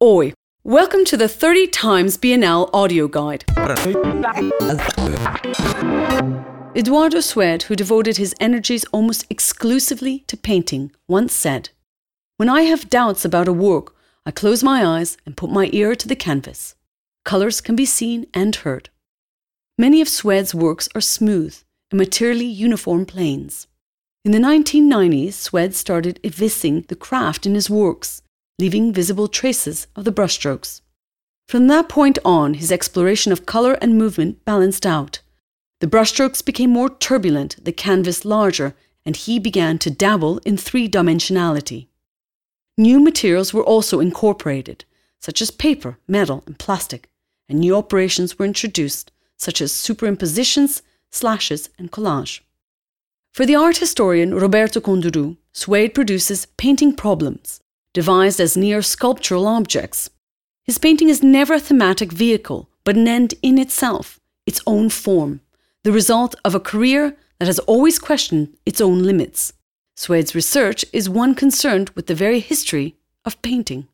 Oi, welcome to the 30 times Biennale audio guide. Eduardo Sued, who devoted his energies almost exclusively to painting, once said, When I have doubts about a work, I close my eyes and put my ear to the canvas. Colours can be seen and heard. Many of Sued's works are smooth and materially uniform planes. In the 1990s, Sued started eviscing the craft in his works, leaving visible traces of the brushstrokes. From that point on, his exploration of colour and movement balanced out. The brushstrokes became more turbulent, the canvas larger, and he began to dabble in three dimensionality. New materials were also incorporated, such as paper, metal, and plastic, and new operations were introduced, such as superimpositions, slashes, and collage. For the art historian Roberto Conduru, Sued produces painting problems, devised as near sculptural objects. His painting is never a thematic vehicle, but an end in itself, its own form, the result of a career that has always questioned its own limits. Sued's research is one concerned with the very history of painting.